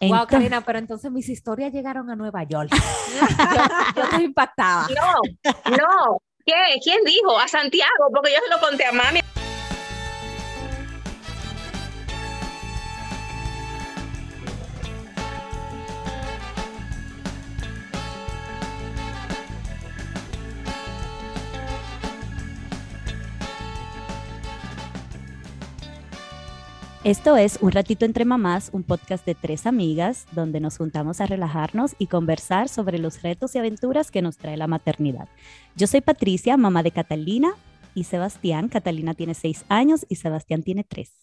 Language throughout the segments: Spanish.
Wow, Entonces- Karina, pero entonces mis historias llegaron a Nueva York. yo, estoy impactada. No, no. ¿Qué? ¿Quién dijo? A Santiago, porque yo se lo conté a mami. Esto es Un Ratito Entre Mamás, un podcast de tres amigas donde nos juntamos a relajarnos y conversar sobre los retos y aventuras que nos trae la maternidad. Yo soy Patricia, mamá de Catalina y Sebastián. Catalina tiene seis años y Sebastián tiene tres.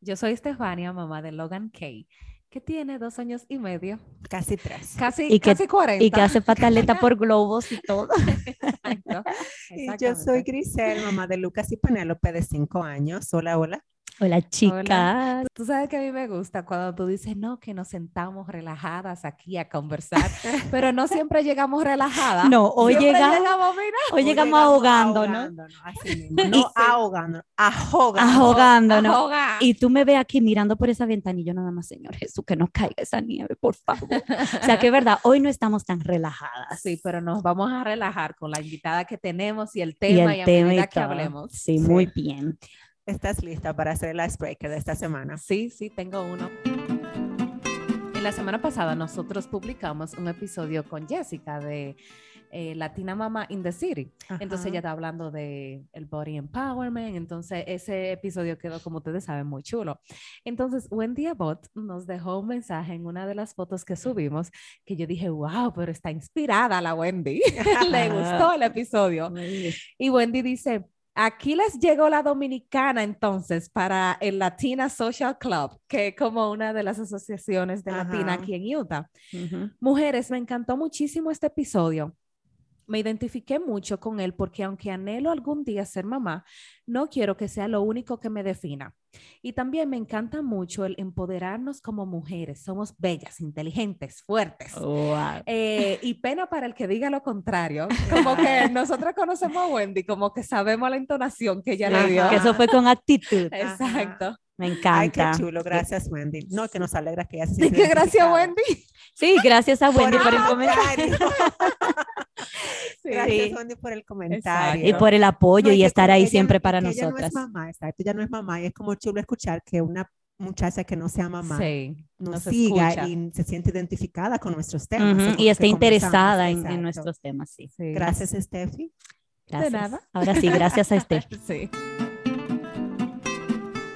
Yo soy Estefania, mamá de Logan Kay, que tiene dos años y medio, Casi tres. casi, Y que- casi 40. Y que hace pataleta por globos y todo. Exacto, Y yo soy Grisel, mamá de Lucas y Penélope de cinco años. Hola, hola. Hola chicas. Tú sabes que a mí me gusta cuando tú dices, no, que nos sentamos relajadas aquí a conversar, pero no siempre llegamos relajadas. No, hoy llegamos, llegamos, mira, hoy llegamos ahogando, ¿no? ahogándonos, así mismo. No ahogando, ahogando. Ahogándonos. ahoga. Y tú me ves aquí mirando por esa ventanilla, nada más, Señor Jesús, que no caiga esa nieve, por favor. O sea, que es verdad, hoy no estamos tan relajadas. Sí, pero nos vamos a relajar con la invitada que tenemos y el tema y, el a tema medida y que hablemos. Sí, Sí. muy bien. ¿Estás lista para hacer el icebreaker de esta semana? Sí, sí, tengo uno. En la semana pasada nosotros publicamos un episodio con Jessica de eh, Latina Mama in the City. Entonces ella está hablando de el body empowerment. Entonces ese episodio quedó, como ustedes saben, muy chulo. Entonces Wendy Abbott nos dejó un mensaje en una de las fotos que subimos que yo dije, wow, pero está inspirada la Wendy. Le gustó el episodio. Y Wendy dice, aquí les llegó la dominicana entonces para el Latina Social Club, que es como una de las asociaciones de Latina aquí en Utah. Mujeres, me encantó muchísimo este episodio. Me identifiqué mucho con él porque aunque anhelo algún día ser mamá, no quiero que sea lo único que me defina. Y también me encanta mucho el empoderarnos como mujeres. Somos bellas, inteligentes, fuertes. Wow. Eh, y pena para el que diga lo contrario. Como que nosotros conocemos a Wendy, como que sabemos la entonación que ella le dio. Que eso fue con actitud. Exacto. Me Ay, qué encanta. chulo. Gracias, Wendy. No, que nos alegra que ya se Sí, que gracias. Wendy. Sí, gracias a Wendy por, el el comentario. Gracias. Wendy, por el comentario. Y por el apoyo No, y que estar ahí siempre para que ella nosotras. no es mamá, exacto. Ella no es mamá y es como chulo escuchar que una muchacha que no sea mamá Sí, nos, nos siga escucha. y se siente identificada con nuestros temas. Y que interesada en, nuestros temas, sí. sí. Gracias, Steffi. Gracias. nada. Ahora sí, gracias a Esther. Sí.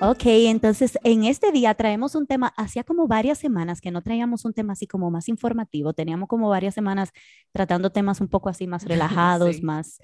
Ok, entonces en este día traemos un tema, hacía como varias semanas que no traíamos un tema así como más informativo, teníamos como varias semanas tratando temas un poco así más relajados, Sí. más...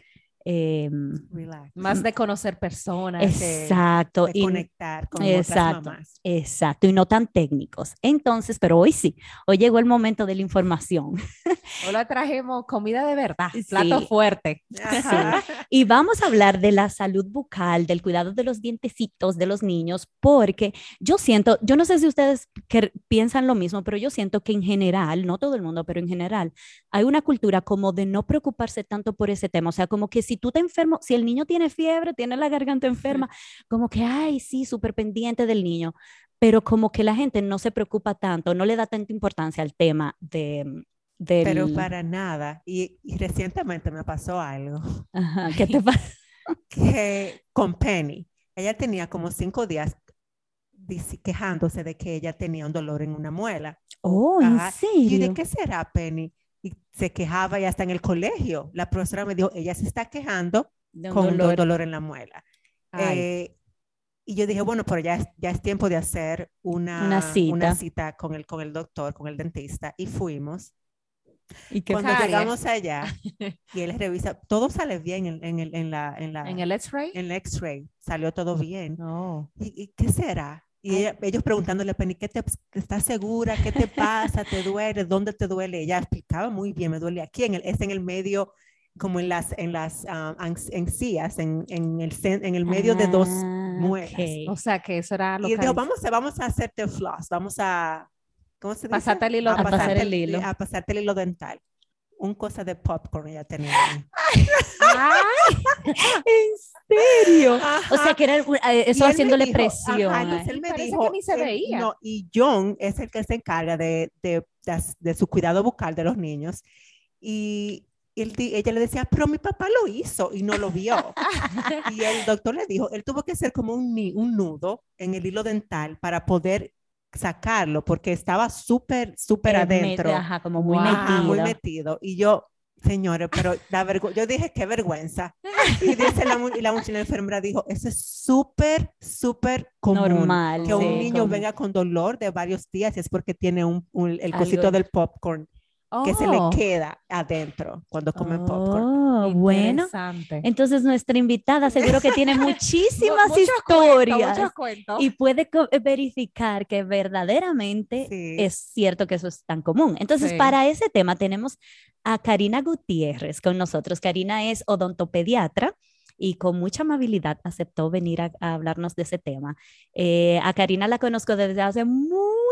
eh, Relax. Más de conocer personas. exacto. De y- conectar con Exacto. otras mamás. Exacto, y no tan técnicos. Entonces, pero hoy sí, hoy llegó el momento de la información. Hoy le trajimos comida de verdad, Sí. plato fuerte. Ajá. Y vamos a hablar de la salud bucal, del cuidado de los dientecitos de los niños, porque yo siento, yo no sé si ustedes que piensan lo mismo, pero yo siento que en general, no todo el mundo, pero en general, hay una cultura como de no preocuparse tanto por ese tema. O sea, como que si tú te enfermo, si el niño tiene fiebre, tiene la garganta enferma, como que, ay, sí, súper pendiente del niño, pero como que la gente no se preocupa tanto, no le da tanta importancia al tema de... Del... Pero para nada. Y, y recientemente me pasó algo Ajá, ¿Qué te pasa? que con Penny, ella tenía como cinco días quejándose de que ella tenía un dolor en una muela. Oh, ¿en Ajá. Y serio? ¿de qué será, Penny? Y se quejaba y hasta en el colegio. La profesora me dijo, ella se está quejando con dolor. dolor, en la muela. Eh, y yo dije, bueno, pero ya es, ya es tiempo de hacer una, Una cita. cita con el, con el doctor, con el dentista. Y fuimos. ¿Y Cuando llegamos allá y él revisa, todo sale bien en, en el, en la, en la, En el X-ray. en el x-ray, salió todo bien. No. ¿Y, y qué será? Y ella- ellos preguntándole a Penny, ¿qué te, ¿estás segura? ¿Qué te pasa? ¿Te duele? ¿Dónde te duele? Ella explicaba muy bien, me duele aquí, en el, es en el medio, como en las, en las ah, ans- encías, en, en, el, en el medio de dos Ah, muelas. ok. O sea que eso era lo Y que dijo, vamos, a- vamos a hacerte floss, vamos a, ¿cómo se dice? Pasarte el hilo A dental. pasar pasarte el hilo. A pasarte el hilo dental. un cosa de popcorn ella tenía. ¿En serio? O sea, que era eh, eso haciéndole dijo, presión. ajá, entonces eh. él me Parece dijo, que ni se él- veía. no, y John es el que se encarga de, de, de, de su cuidado bucal de los niños. Y él ella le decía, pero mi papá lo hizo y no lo vio. y el doctor le dijo, él tuvo que hacer como un, un nudo en el hilo dental para poder sacarlo, porque estaba súper, súper Eh, adentro. Ajá, como muy Wow. Ajá, muy metido. metido. Y yo, señores, pero la yo dije, qué vergüenza. Y dice la, y la enfermera dijo, eso es súper, súper común. Normal, Que un sí, niño común. venga con dolor de varios días y es porque tiene un, un- el Algo. cosito del popcorn que se le Oh, queda adentro cuando comen popcorn. Oh, bueno. interesante. Entonces nuestra invitada seguro que tiene muchísimas cuentos, historias cuentos. y puede verificar que verdaderamente Sí. es cierto que eso es tan común. Entonces, Sí. para ese tema tenemos a Karina Gutiérrez con nosotros. Karina es odontopediatra y con mucha amabilidad aceptó venir a, a hablarnos de ese tema. Eh, a Karina la conozco desde hace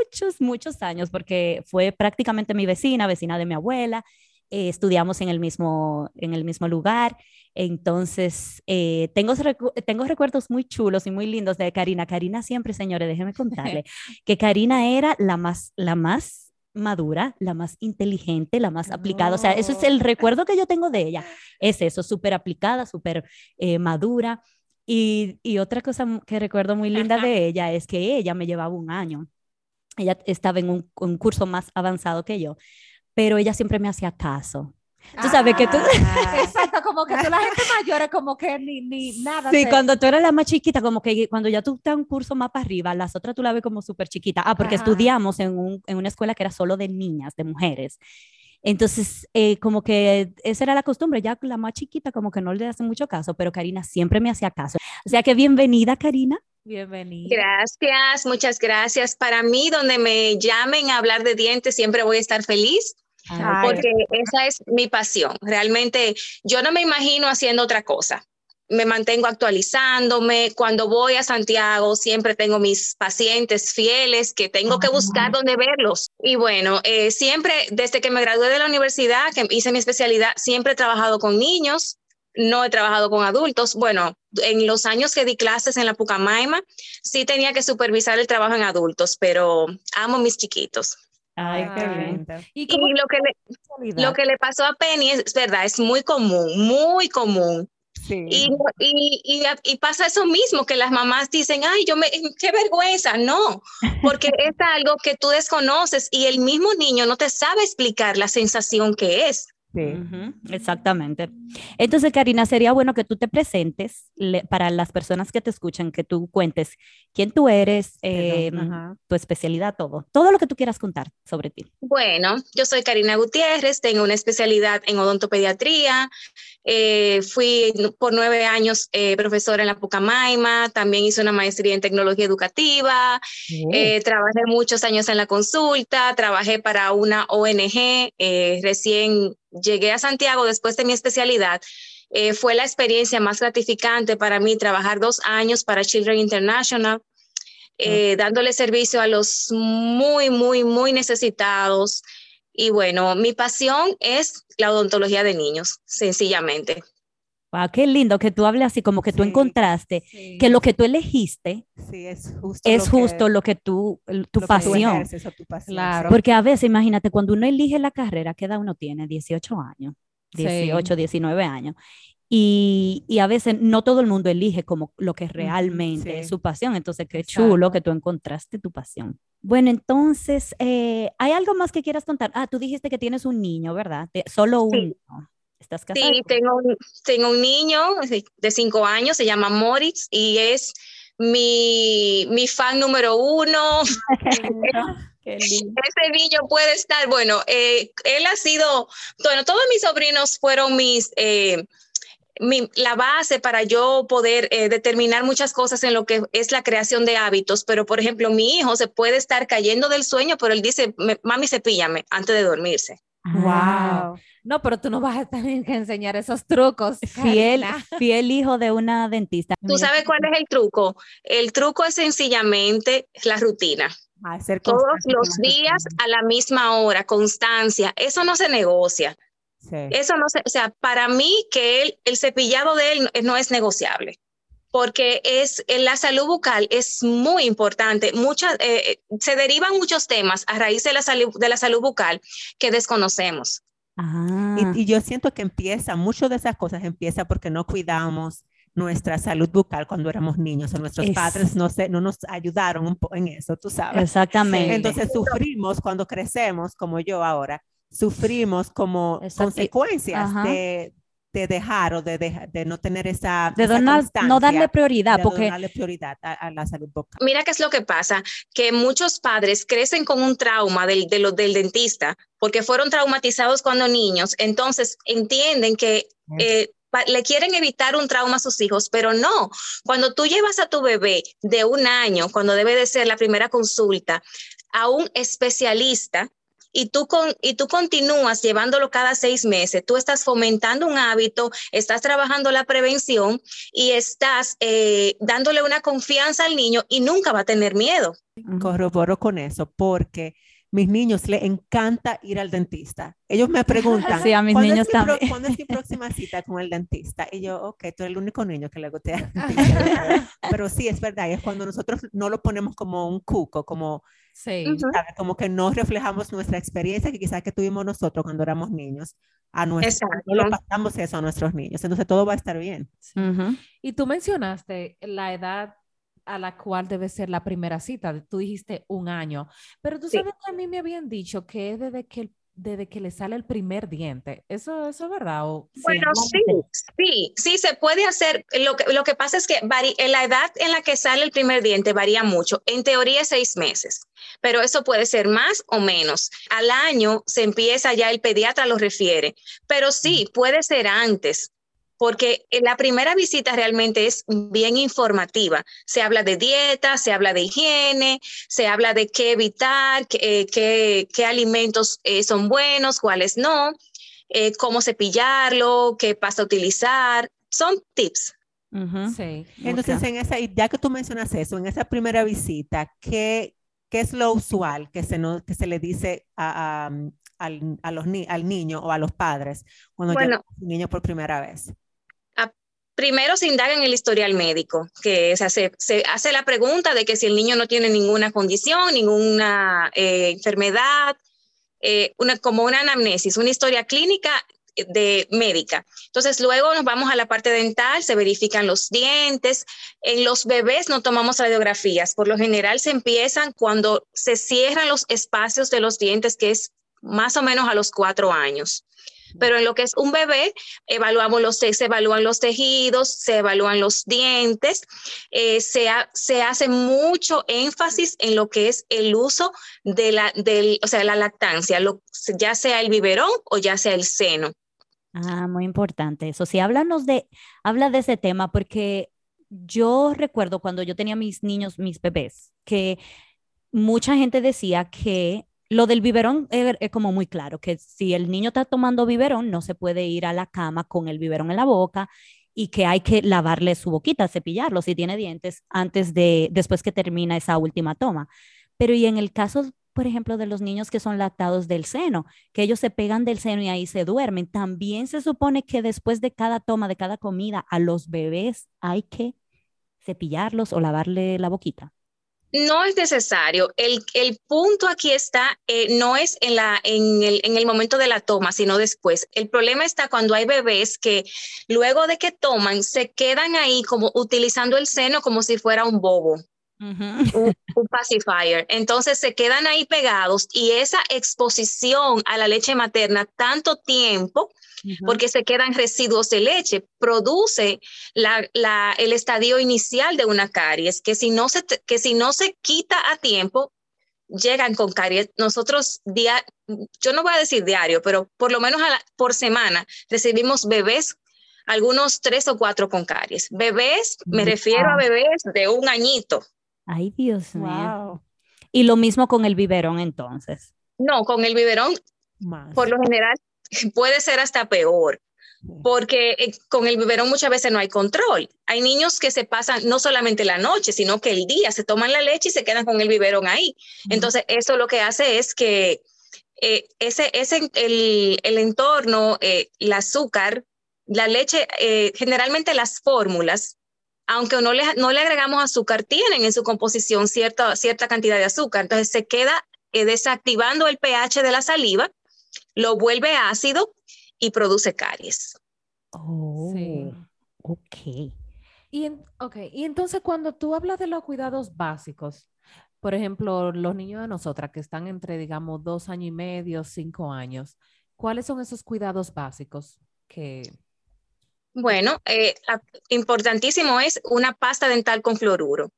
muchos, muchos años porque fue prácticamente mi vecina, vecina de mi abuela. Eh, estudiamos en el mismo, en el mismo lugar. Entonces, eh, tengo, recu- tengo recuerdos muy chulos y muy lindos de Karina. Karina siempre, señores, déjenme contarle, que Karina era la más, la más madura, la más inteligente, la más aplicada. O sea, eso es el Oh. recuerdo que yo tengo de ella. Es eso, súper aplicada, súper eh, madura. Y, y otra cosa que recuerdo muy linda de ella es que ella me llevaba un año. Ella estaba en un, un curso más avanzado que yo, pero ella siempre me hacía caso. Tú sabes que tú... Ah, Exacto, como que tú la gente mayor es como que ni, ni nada. Sí, te- cuando tú eres la más chiquita, como que cuando ya tú estás un curso más para arriba, las otras tú la ves como súper chiquita. Ah, porque Ajá. estudiamos en, un- en una escuela que era solo de niñas, de mujeres. Entonces, eh, como que esa era la costumbre, ya la más chiquita como que no le hacen mucho caso, pero Karina siempre me hacía caso. O sea que bienvenida, Karina. Bienvenida. Gracias, muchas gracias. Para mí, donde me llamen a hablar de dientes, siempre voy a estar feliz Ay. porque esa es mi pasión. Realmente yo no me imagino haciendo otra cosa. Me mantengo actualizándome. Cuando voy a Santiago, siempre tengo mis pacientes fieles que tengo que buscar dónde verlos. Y bueno, eh, siempre, desde que me gradué de la universidad, que hice mi especialidad, siempre he trabajado con niños. No he trabajado con adultos. Bueno, en los años que di clases en la Pucamaima, sí tenía que supervisar el trabajo en adultos, pero amo mis chiquitos. Ay, qué bien. ¿Y lo que le, lo que le pasó a Penny es, es verdad, es muy común, muy común. sí. Y, y, y, y pasa eso mismo, que las mamás dicen, ay, yo me, qué vergüenza. No, porque es algo que tú desconoces y el mismo niño no te sabe explicar la sensación que es. Sí. Exactamente. Entonces, Karina, sería bueno que tú te presentes le- para las personas que te escuchan, que tú cuentes quién tú eres, eh, Ajá. tu especialidad, todo, todo lo que tú quieras contar sobre ti. Bueno, yo soy Karina Gutiérrez, tengo una especialidad en odontopediatría, eh, fui por nueve años eh, profesora en la Pucamaima, también hice una maestría en tecnología educativa, Eh, trabajé muchos años en la consulta, trabajé para una ONG, eh, recién llegué a Santiago después de mi especialidad. Eh, fue la experiencia más gratificante para mí trabajar dos años para Children International, eh, dándole servicio a los muy, muy, muy necesitados. Y bueno, mi pasión es la odontología de niños, sencillamente. Wow, qué lindo que tú hables así, como que tú Sí. encontraste Sí. que lo que tú elegiste Sí, es justo. es lo que- justo lo que tú, tu lo que tú pasión. ejerces o tu pasión, Claro. Porque a veces, imagínate, cuando uno elige la carrera, ¿qué edad uno tiene? 18 años, Sí. 18, 19 años. Y, y a veces no todo el mundo elige como lo que realmente sí. es su pasión. Entonces, qué Exacto. chulo que tú encontraste tu pasión. Bueno, entonces, eh, ¿hay algo más que quieras contar? Ah, tú dijiste que tienes un niño, ¿verdad? Te- solo Sí. niño. ¿Estás casada? Sí, tengo un, tengo un niño de cinco años, se llama Moritz y es mi, mi fan número uno. Qué lindo. Ese niño puede estar, bueno, eh, él ha sido, bueno, todos mis sobrinos fueron mis, eh, mi- la base para yo poder eh, determinar muchas cosas en lo que es la creación de hábitos, pero por ejemplo, mi hijo se puede estar cayendo del sueño, pero él dice, "Me- mami, cepíllame antes de dormirse. Wow. No, pero tú no vas a tener que enseñar esos trucos. Fiel, fiel hijo de una dentista. ¿Tú sabes cuál es el truco? El truco es sencillamente la rutina. Ah, ser Todos los días a la misma hora, constancia. Eso no se negocia. Sí. Eso no se, o sea, para mí que él, el cepillado de él no es negociable porque es en la salud bucal es muy importante. Muchas, eh, se derivan muchos temas a raíz de la salud, de la salud bucal que desconocemos. Ah, Y, y yo siento que empieza, mucho de esas cosas empieza porque no cuidamos nuestra salud bucal cuando éramos niños o nuestros Es- padres no, se, no nos ayudaron un po- en eso, tú sabes. exactamente. Entonces sufrimos cuando crecemos, como yo ahora, sufrimos como Exacto. consecuencias de, de dejar o de, deja- de no tener esa, de esa donar- no darle prioridad, de porque darle prioridad a, a la salud bucal. Mira qué es lo que pasa, que muchos padres crecen con un trauma del, de lo- del dentista porque fueron traumatizados cuando niños, entonces entienden que eh, le quieren evitar un trauma a sus hijos, pero no. Cuando tú llevas a tu bebé de un año, cuando debe de ser la primera consulta, a un especialista y tú, con, y tú continúas llevándolo cada seis meses, tú estás fomentando un hábito, estás trabajando la prevención y estás eh, dándole una confianza al niño y nunca va a tener miedo. Corroboro con eso porque mis niños les encanta ir al dentista. Ellos me preguntan, Sí, a mis ¿cuándo niños es mi pro- también. ¿cuándo es mi próxima cita con el dentista? Y yo, ok, tú eres el único niño que le gusta ir al dentista. Pero sí, es verdad, y es cuando nosotros no lo ponemos como un cuco, como, Sí. Como que no reflejamos nuestra experiencia que quizás que tuvimos nosotros cuando éramos niños. A nuestro, no lo pasamos eso a nuestros niños. Entonces todo va a estar bien. Ujú. Y tú mencionaste la edad a la cual debe ser la primera cita. Tú dijiste un año, pero tú Sí. sabes que a mí me habían dicho que es desde que, el- desde que le sale el primer diente. ¿Eso, eso es verdad? O, Bueno, sí, sí, sí, se puede hacer. Lo que, lo que pasa es que en la edad en la que sale el primer diente varía mucho. En teoría seis meses, pero eso puede ser más o menos. Al año se empieza ya, el pediatra lo refiere, pero sí, puede ser antes. Porque en la primera visita realmente es bien informativa. Se habla de dieta, se habla de higiene, se habla de qué evitar, qué, eh, qué- qué alimentos eh, son buenos, cuáles no eh, cómo cepillarlo, qué pasta utilizar. Son tips. Sí. Entonces, Ok. en esa, ya que tú mencionas eso, en esa primera visita, ¿qué, qué es lo usual que se, no, que se le dice a, a, al, a los ni- al niño o a los padres cuando Bueno. llega un niño por primera vez? Primero se indaga en el historial médico, que se hace, la pregunta de que si el niño no tiene ninguna condición, ninguna eh, enfermedad, eh, una, como una anamnesis, una historia clínica de médica. Entonces, luego nos vamos a la parte dental, se verifican los dientes. En los bebés no tomamos radiografías. Por lo general se empiezan cuando se cierran los espacios de los dientes, que es más o menos a los cuatro años. Pero en lo que es un bebé, evaluamos los, se evalúan los tejidos, se evalúan los dientes, eh, se, se hace mucho énfasis en lo que es el uso de la, del, o sea, la lactancia, lo- ya sea el biberón o ya sea el seno. Ah, muy importante eso. Sí, háblanos de, habla de ese tema porque yo recuerdo cuando yo tenía mis niños, mis bebés, que mucha gente decía que lo del biberón es, como muy claro, que si el niño está tomando biberón, no se puede ir a la cama con el biberón en la boca y que hay que lavarle su boquita, cepillarlo si tiene dientes antes de, después que termina esa última toma. Pero y en el caso, por ejemplo, de los niños que son lactados del seno, que ellos se pegan del seno y ahí se duermen, también se supone que después de cada toma, de cada comida, a los bebés hay que cepillarlos o lavarle la boquita. No es necesario. El, el punto aquí está, eh, no es en, la, en, el, en el momento de la toma, sino después. El problema está cuando hay bebés que luego de que toman se quedan ahí como utilizando el seno como si fuera un bobo. un, un pacifier. Entonces se quedan ahí pegados y esa exposición a la leche materna tanto tiempo, porque se quedan residuos de leche, produce la, la, el estadio inicial de una caries, que si, no se, que si no se quita a tiempo, llegan con caries. Nosotros, dia, yo no voy a decir diario, pero por lo menos a la, por semana recibimos bebés algunos tres o cuatro con caries. Bebés, me refiero a bebés de un añito. Ay, Dios mío. Wow. Y lo mismo con el biberón entonces. No, con el biberón, Más. por lo general, puede ser hasta peor, porque eh, con el biberón muchas veces no hay control. Hay niños que se pasan no solamente la noche, sino que el día se toman la leche y se quedan con el biberón ahí. Entonces, eso lo que hace es que eh, ese, ese, el, el entorno, eh, el azúcar, la leche, eh, generalmente las fórmulas, aunque no le, no le agregamos azúcar, tienen en su composición cierta, cierta cantidad de azúcar. Entonces se queda desactivando el pH de la saliva, lo vuelve ácido y produce caries. Oh, Sí. ok. Y, en- ok, y entonces cuando tú hablas de los cuidados básicos, por ejemplo, los niños de nosotras que están entre, digamos, dos años y medio, cinco años, ¿cuáles son esos cuidados básicos que... Bueno, eh, importantísimo es una pasta dental con fluoruro.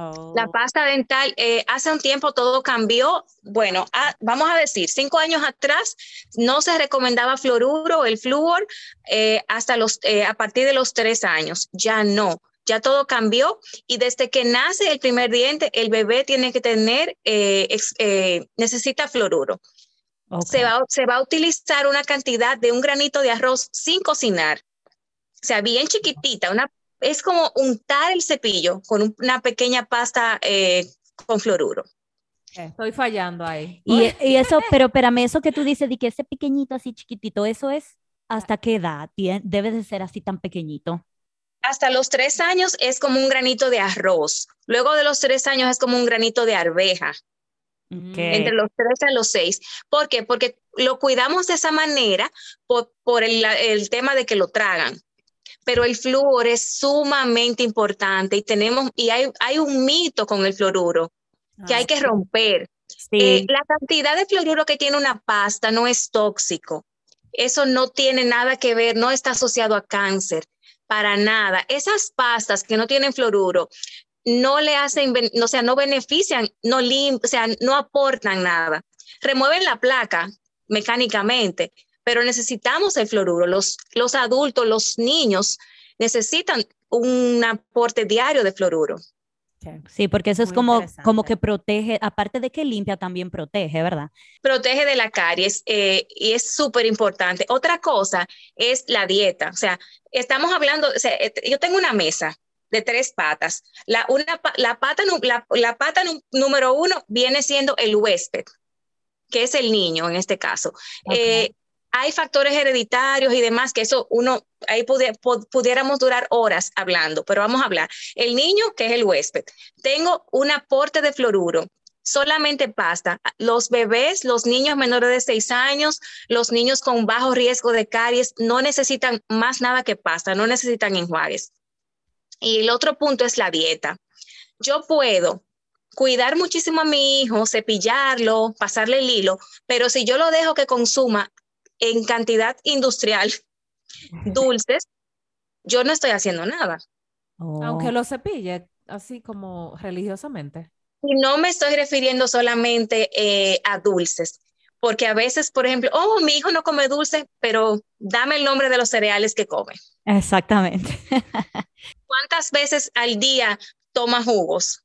Oh. La pasta dental, eh, hace un tiempo todo cambió. Bueno, ah, vamos a decir, cinco años atrás no se recomendaba fluoruro, el flúor, eh, hasta los, eh, a partir de los tres años. Ya no, ya todo cambió y desde que nace el primer diente, el bebé tiene que tener, ex- necesita fluoruro. Se, va, se va a utilizar una cantidad de un granito de arroz sin cocinar. O sea, bien chiquitita, una, es como untar el cepillo con un- una pequeña pasta eh, con fluoruro. Estoy fallando ahí. Y, y eso, pero espérame, eso que tú dices de que ese pequeñito así chiquitito, ¿eso es hasta qué edad? Debe de ser así tan pequeñito. Hasta los tres años es como un granito de arroz. Luego de los tres años es como un granito de arveja. Ok. entre los tres a los seis. ¿Por qué? Porque lo cuidamos de esa manera por, por el, el tema de que lo tragan. Pero el flúor es sumamente importante y tenemos, y hay, hay un mito con el fluoruro que hay que romper. Sí. Eh, la cantidad de fluoruro que tiene una pasta no es tóxico. Eso no tiene nada que ver, no está asociado a cáncer, para nada. Esas pastas que no tienen fluoruro no le hacen, o sea, no benefician, no lim, o sea, no aportan nada. Remueven la placa mecánicamente, pero necesitamos el fluoruro. Los, los adultos, los niños necesitan un aporte diario de fluoruro. Sí, porque eso es como, como que protege, aparte de que limpia, también protege, ¿verdad? protege de la caries eh, y es súper importante. Otra cosa es la dieta. O sea, estamos hablando, o sea, eh, yo tengo una mesa de tres patas. La, una, la, pata, la, la pata número uno viene siendo el huésped, que es el niño en este caso. Eh, hay factores hereditarios y demás que eso uno, ahí pudi- pu- pudiéramos durar horas hablando, pero vamos a hablar. El niño, que es el huésped. Tengo un aporte de fluoruro, solamente pasta. Los bebés, los niños menores de 6 años, los niños con bajo riesgo de caries, no necesitan más nada que pasta, no necesitan enjuagues. Y el otro punto es la dieta. Yo puedo cuidar muchísimo a mi hijo, cepillarlo, pasarle el hilo, pero si yo lo dejo que consuma en cantidad industrial dulces, yo no estoy haciendo nada. Aunque Oh. lo cepille, así como religiosamente. Y no me estoy refiriendo solamente eh, a dulces, porque a veces, por ejemplo, oh, mi hijo no come dulce, pero dame el nombre de los cereales que come. Exactamente. ¿Cuántas veces al día toma jugos?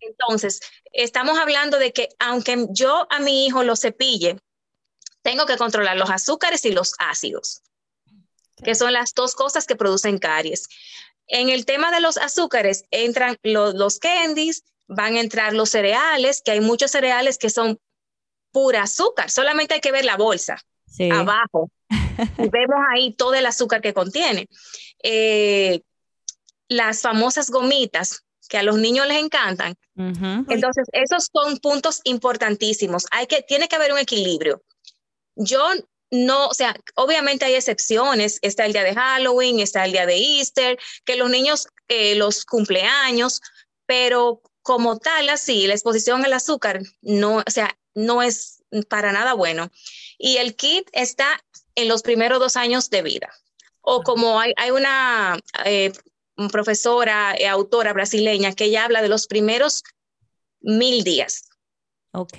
Entonces, estamos hablando de que aunque yo a mi hijo lo cepille, tengo que controlar los azúcares y los ácidos, que son las dos cosas que producen caries. En el tema de los azúcares entran lo- los candies, van a entrar los cereales, que hay muchos cereales que son pura azúcar, solamente hay que ver la bolsa Sí. abajo y vemos ahí todo el azúcar que contiene. Eh, las famosas gomitas que a los niños les encantan, entonces, esos son puntos importantísimos. Hay que, tiene que haber un equilibrio. Yo no, o sea, obviamente hay excepciones. Está el día de Halloween, está el día de Easter, que los niños, eh, los cumpleaños, pero como tal, así, la exposición al azúcar no, o sea, no es para nada bueno. Y el kit está en los primeros dos años de vida. O como hay, hay una eh, profesora, eh, autora brasileña, que ella habla de los primeros mil días. Ok.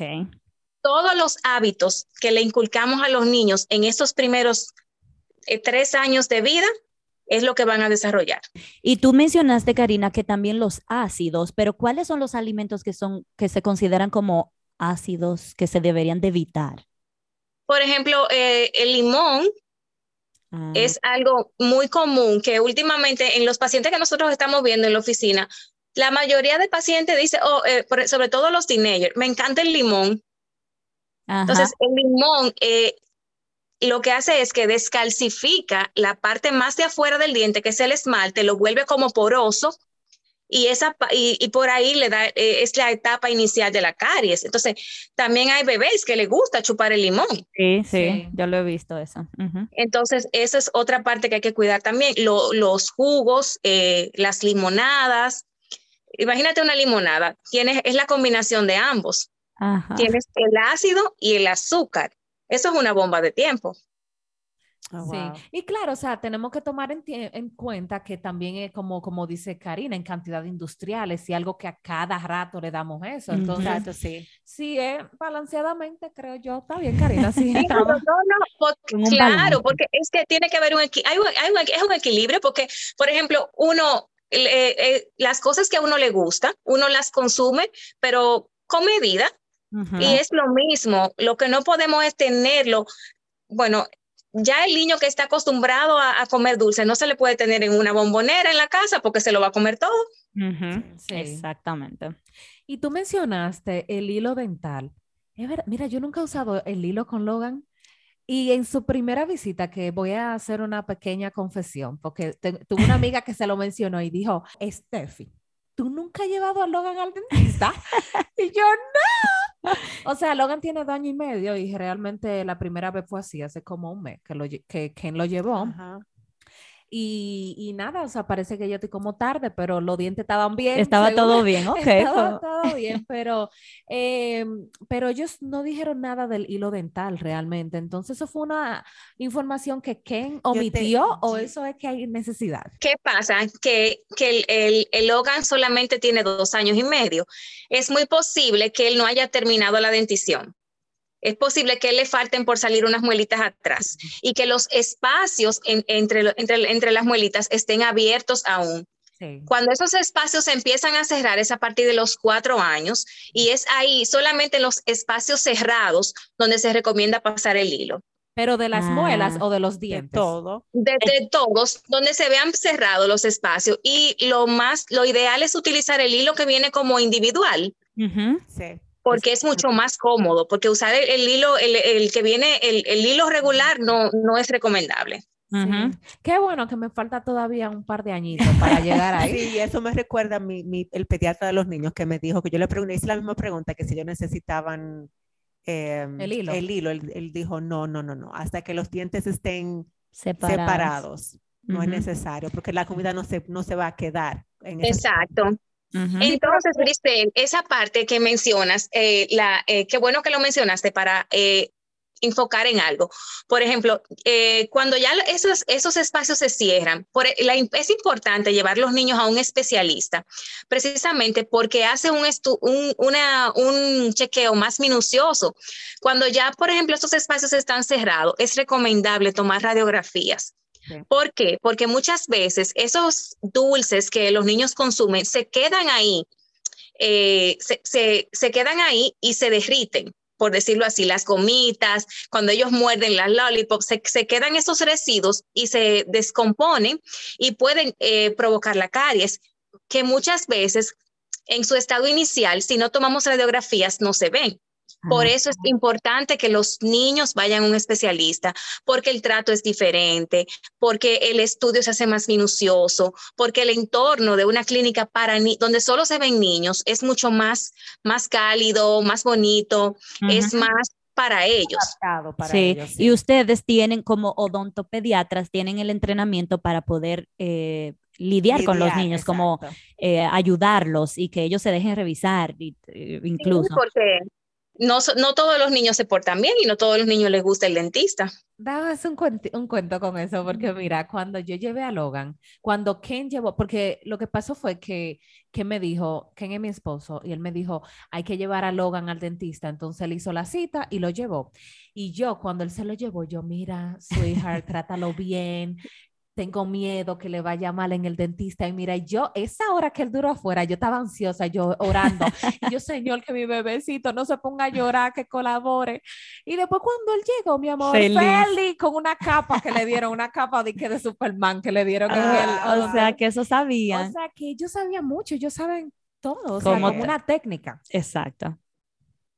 Todos los hábitos que le inculcamos a los niños en estos primeros eh, tres años de vida es lo que van a desarrollar. Y tú mencionaste, Karina, que también los ácidos, pero ¿cuáles son los alimentos que son que se consideran como ácidos que se deberían de evitar? Por ejemplo, eh, el limón Ah, es algo muy común que últimamente en los pacientes que nosotros estamos viendo en la oficina, la mayoría de pacientes dice, oh, eh, por- sobre todo los teenagers, me encanta el limón, Entonces, el limón eh, lo que hace es que descalcifica la parte más de afuera del diente, que es el esmalte, lo vuelve como poroso y, esa, y, por ahí le da, eh, es la etapa inicial de la caries. Entonces, también hay bebés que les gusta chupar el limón. Sí, sí, yo lo he visto eso. Entonces, esa es otra parte que hay que cuidar también. los jugos, eh, las limonadas. Imagínate una limonada, tienes, es la combinación de ambos. Tienes el ácido y el azúcar. Eso es una bomba de tiempo. Oh, sí, y claro, o sea, tenemos que tomar en, cuenta que también es como, como dice Karina, en cantidad industriales y algo que a cada rato le damos eso. Entonces, sí. sí, es balanceadamente, creo yo, está bien, Karina. Sí, no, no, claro, porque es que tiene que haber un, hay es un equilibrio, porque, por ejemplo, uno, eh, las cosas que a uno le gusta, uno las consume, pero con medida. Y es lo mismo, lo que no podemos es tenerlo, bueno, ya el niño que está acostumbrado a, comer dulce no se le puede tener en una bombonera en la casa porque se lo va a comer todo. Exactamente. Y tú mencionaste el hilo dental. mira, yo nunca he usado el hilo con Logan. Y en su primera visita, que voy a hacer una pequeña confesión, porque tuve una amiga que se lo mencionó y dijo, Steffi, ¿tú nunca has llevado a Logan al dentista? y yo, no. o sea, Logan tiene dos años y medio y realmente la primera vez fue así, hace como un mes que, lo, que Ken lo llevó. Y, nada, o sea, parece que yo estoy como tarde, pero los dientes estaban bien. Estaba todo bien, ok. Estaba todo bien, pero, em, pero ellos no dijeron nada del hilo dental realmente. Entonces, ¿eso fue una información que Ken omitió o eso es que hay necesidad? ¿Qué pasa? Que, que el, el, Logan solamente tiene dos años y medio. Es muy posible que él no haya terminado la dentición es posible que le falten por salir unas muelitas atrás y que los espacios entre, entre, entre, las muelitas estén abiertos aún. Cuando esos espacios se empiezan a cerrar es a partir de los cuatro años y es ahí solamente en los espacios cerrados donde se recomienda pasar el hilo. Pero de las muelas ah, o de los dientes. De todo. De, todos, donde se vean cerrados los espacios. Y lo más, lo ideal es utilizar el hilo que viene como individual. Sí porque es mucho más cómodo, porque usar el, hilo, el, que viene, el, hilo regular no, no es recomendable. Qué bueno que me falta todavía un par de añitos para llegar ahí. sí, eso me recuerda a mi, el pediatra de los niños que me dijo que yo le pregunté, hice la misma pregunta, que si ellos necesitaban em, el hilo. El hilo. Él, dijo, no, no, no, no, hasta que los dientes estén separados. No es necesario, porque la comida no se, no se va a quedar. En Exacto. Entonces, Cristel, esa parte que mencionas, eh, eh, qué bueno que lo mencionaste para eh, enfocar en algo. Por ejemplo, cuando ya esos, esos espacios se cierran, la, es importante llevar los niños a un especialista, precisamente porque hace un, un, un chequeo más minucioso. Cuando ya, por ejemplo, estos espacios están cerrados, es recomendable tomar radiografías ¿Por qué? Porque muchas veces esos dulces que los niños consumen se quedan ahí, eh, se, quedan ahí y se derriten por decirlo así, las gomitas, cuando ellos muerden las lollipops, se, quedan esos residuos y se descomponen y pueden eh, provocar la caries, que muchas veces en su estado inicial, si no tomamos radiografías, no se ven. Por eso es importante que los niños vayan a un especialista, porque el trato es diferente, porque el estudio se hace más minucioso, porque el entorno de una clínica para donde solo se ven niños es mucho más, más cálido, más bonito, es más para ellos. sí. y ustedes tienen como odontopediatras, tienen el entrenamiento para poder eh, lidiar, con los niños, como eh, ayudarlos y que ellos se dejen revisar, eh, incluso. Sí, porque no, no todos los niños se portan bien y no todos los niños les gusta el dentista. Dame un, cuento, un cuento con eso, porque mira, cuando yo llevé a Logan, cuando Ken llevó, porque lo que pasó fue que Ken me dijo, Ken es mi esposo, y él me dijo, hay que llevar a Logan al dentista, entonces él hizo la cita y lo llevó. Y yo, cuando él se lo llevó, yo, mira, sweetheart, trátalo bien, tengo miedo que le vaya mal en el dentista. Y mira, yo, esa hora que él duró afuera, yo estaba ansiosa, yo orando. y yo, Señor, que mi bebecito no se ponga a llorar, que colabore. Y después cuando él llegó, mi amor, feliz, con una capa que le dieron, una capa de, que de Superman que le dieron. Ah, o sea, que eso sabían. O sea, que ellos sabían mucho, ellos saben todo, o sea, como una técnica. Exacto.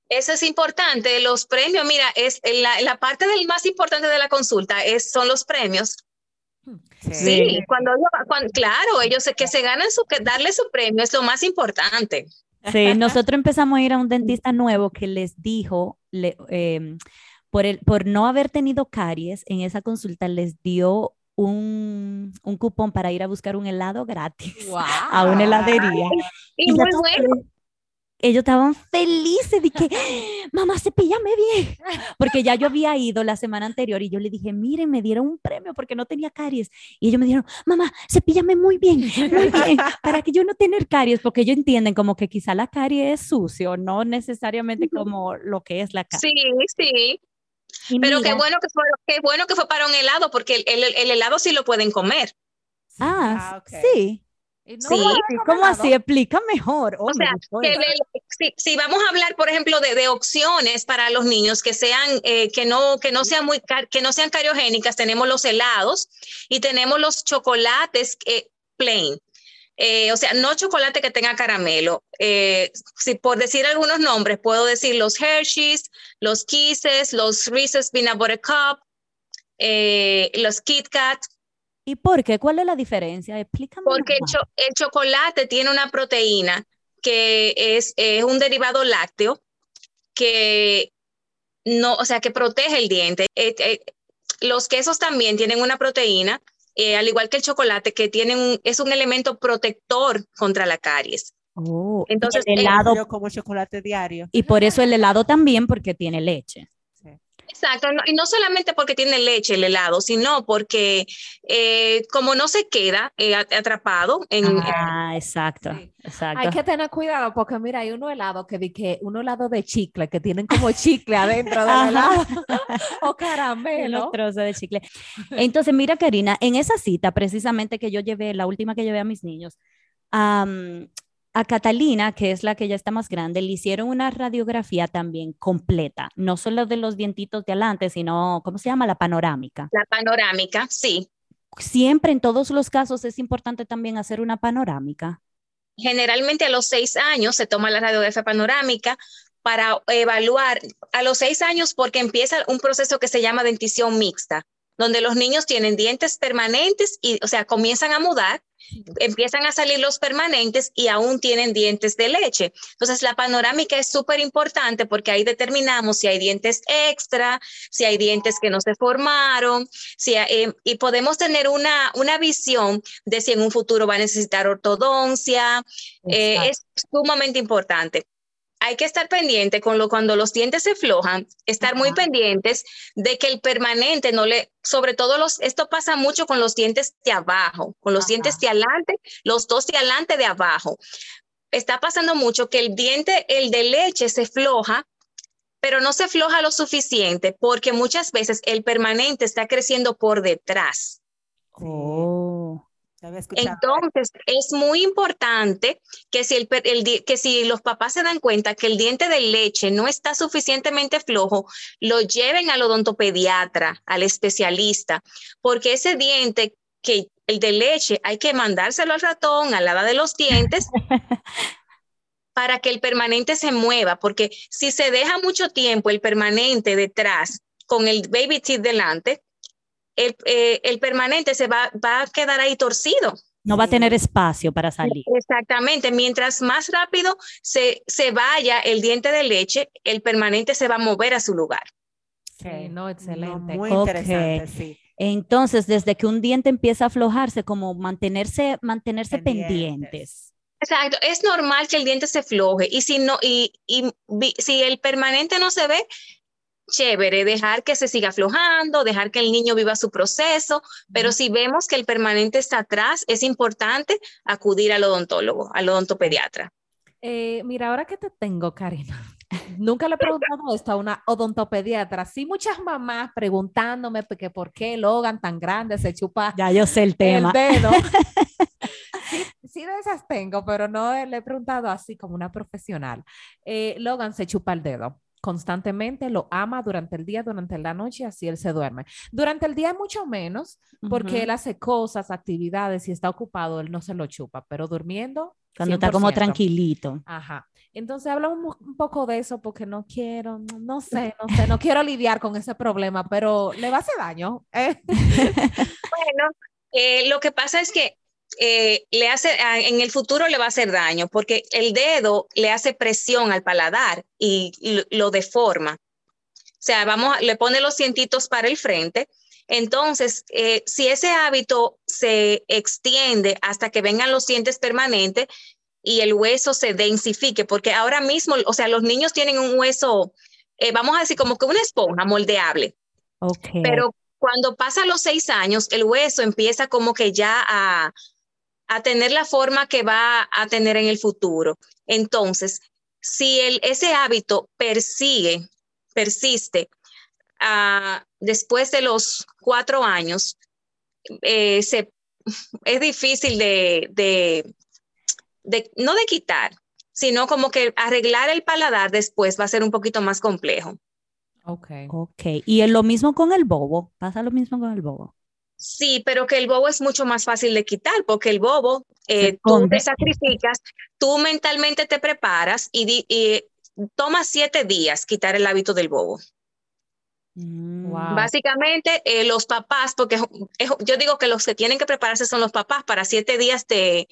Eso es importante. Los premios, mira, es la, la parte del más importante de la consulta es, son los premios. Sí, cuando, cuando, claro, ellos que se ganan su, que darle su premio es lo más importante. Sí, nosotros empezamos a ir a un dentista nuevo que les dijo, le, eh, por, el, por no haber tenido caries en esa consulta, les dio un, un cupón para ir a buscar un helado gratis Wow. a una heladería. Y, muy bueno. Ellos estaban felices de que, mamá, cepíllame bien. Porque ya yo había ido la semana anterior y yo le dije, miren, me dieron un premio porque no tenía caries. Y ellos me dijeron, mamá, cepíllame muy bien, muy bien, para que yo no tener caries, porque ellos entienden como que quizá la caries es sucio, no necesariamente como lo que es la caries. Sí, sí. Y Pero qué mira, bueno que fue, qué bueno que fue para un helado, porque el, el- el helado sí lo pueden comer. Ah, Ah, ok. sí. No Sí. ¿Cómo así? Explica mejor. Oh, O sea, que si, si vamos a hablar, por ejemplo, de, de opciones para los niños que sean, eh, que no, que no sean muy, que no sean cariogénicas, tenemos los helados y tenemos los chocolates eh, plain. Eh, o sea, no chocolate que tenga caramelo. Eh, si por decir algunos nombres, puedo decir los Hershey's, los Kisses, los Reese's Peanut Butter Cup, eh, los Kit Kat, ¿Y por qué? ¿Cuál es la diferencia? Explícame. porque el, cho- el chocolate tiene una proteína que es, es un derivado lácteo que no, o sea, que protege el diente. Eh, eh, los quesos también tienen una proteína, eh, al igual que el chocolate, que tienen un- es un elemento protector contra la caries. Oh, Entonces, el helado, Yo como chocolate diario. y por eso el helado también, porque tiene leche. Exacto, no- y no solamente porque tiene leche el helado, sino porque eh, como no se queda eh, at- atrapado en, Ah, exacto, Sí. exacto. Hay que tener cuidado porque mira, hay uno helado que di que uno helado de chicle que tienen como chicle adentro del helado o Los caramelo. trozos de chicle. Entonces, mira, Karina, en esa cita precisamente que yo llevé, la última que llevé a mis niños, am, a Catalina, que es la que ya está más grande, le hicieron una radiografía también completa, no solo de los dientitos de adelante, sino, ¿cómo se llama? La panorámica. la panorámica, sí. Siempre, en todos los casos, es importante también hacer una panorámica. Generalmente a los seis años se toma la radiografía panorámica para evaluar a los seis años porque empieza un proceso que se llama dentición mixta, donde los niños tienen dientes permanentes y, o sea, comienzan a mudar, empiezan a salir los permanentes y aún tienen dientes de leche. Entonces, la panorámica es súper importante porque ahí determinamos si hay dientes extra, si hay dientes que no se formaron, si hay- eh, y podemos tener una, una visión de si en un futuro va a necesitar ortodoncia. Eh, es sumamente importante. Hay que estar pendiente con lo cuando los dientes se flojan, estar muy pendientes de que el permanente no le, sobre todo los, esto pasa mucho con los dientes de abajo, con los Ajá. dientes de adelante, los dos de adelante de abajo. Está pasando mucho que el diente, el de leche, se floja, pero no se floja lo suficiente porque muchas veces el permanente está creciendo por detrás. Oh. Entonces, es muy importante que si, el, que si los papás se dan cuenta que el diente de leche no está suficientemente flojo, lo lleven al odontopediatra, al especialista, porque ese diente que el de leche hay que mandárselo al ratón, al hada de los dientes, para que el permanente se mueva, porque si se deja mucho tiempo el permanente detrás con el baby teeth delante, el, eh, el permanente se va, va a quedar ahí torcido. No va a tener espacio para salir. Exactamente, mientras más rápido se, se vaya el diente de leche, el permanente se va a mover a su lugar. Sí, no, No, excelente. muy Ok. interesante, sí. Entonces, desde que un diente empieza a aflojarse, como mantenerse, mantenerse Pendientes. pendientes. Exacto, es normal que el diente se floje y si no y, y si el permanente no se ve, chévere, dejar que se siga aflojando, dejar que el niño viva su proceso, pero si vemos que el permanente está atrás, es importante acudir al odontólogo, al odontopediatra. Eh, mira, ahora que te tengo, Karina, nunca le he preguntado esto a una odontopediatra. Sí, muchas mamás preguntándome que por qué Logan tan grande se chupa Ya yo sé el el tema. dedo. sí, sí, de esas tengo, pero no le he preguntado así como una profesional. Eh, Logan se chupa el dedo constantemente, lo ama durante el día, durante la noche, así él se duerme. Durante el día mucho menos, porque él hace cosas, actividades, y está ocupado, él no se lo chupa, pero durmiendo Cuando está como 100%. tranquilito. Ajá. Entonces hablamos un poco de eso porque no quiero, no, no sé, no sé, no quiero lidiar con ese problema, pero le va a hacer daño. ¿eh? Bueno, eh, lo que pasa es que eh, le hace, a- en el futuro le va a hacer daño porque el dedo le hace presión al paladar y lo, lo deforma. O sea, vamos, le pone los cientitos para el frente. Entonces, eh, si ese hábito se extiende hasta que vengan los dientes permanentes y el hueso se densifique, porque ahora mismo, o sea, los niños tienen un hueso, eh, vamos a decir, como que una esponja moldeable. Ok. Pero cuando pasa los seis años, el hueso empieza como que ya a, a tener la forma que va a tener en el futuro. Entonces, si el, ese hábito persigue, persiste, ah, después de los cuatro años, eh, se, es difícil de, de, de, no de quitar, sino como que arreglar el paladar después va a ser un poquito más complejo. Ok. Ok. Y es lo mismo con el bobo. Pasa lo mismo con el bobo. Sí, pero que el bobo es mucho más fácil de quitar porque el bobo, eh, tú te sacrificas, tú mentalmente te preparas y, di- y toma siete días quitar el hábito del bobo. Mm. Wow. Básicamente, eh, los papás, porque es- yo digo que los que tienen que prepararse son los papás para siete días de,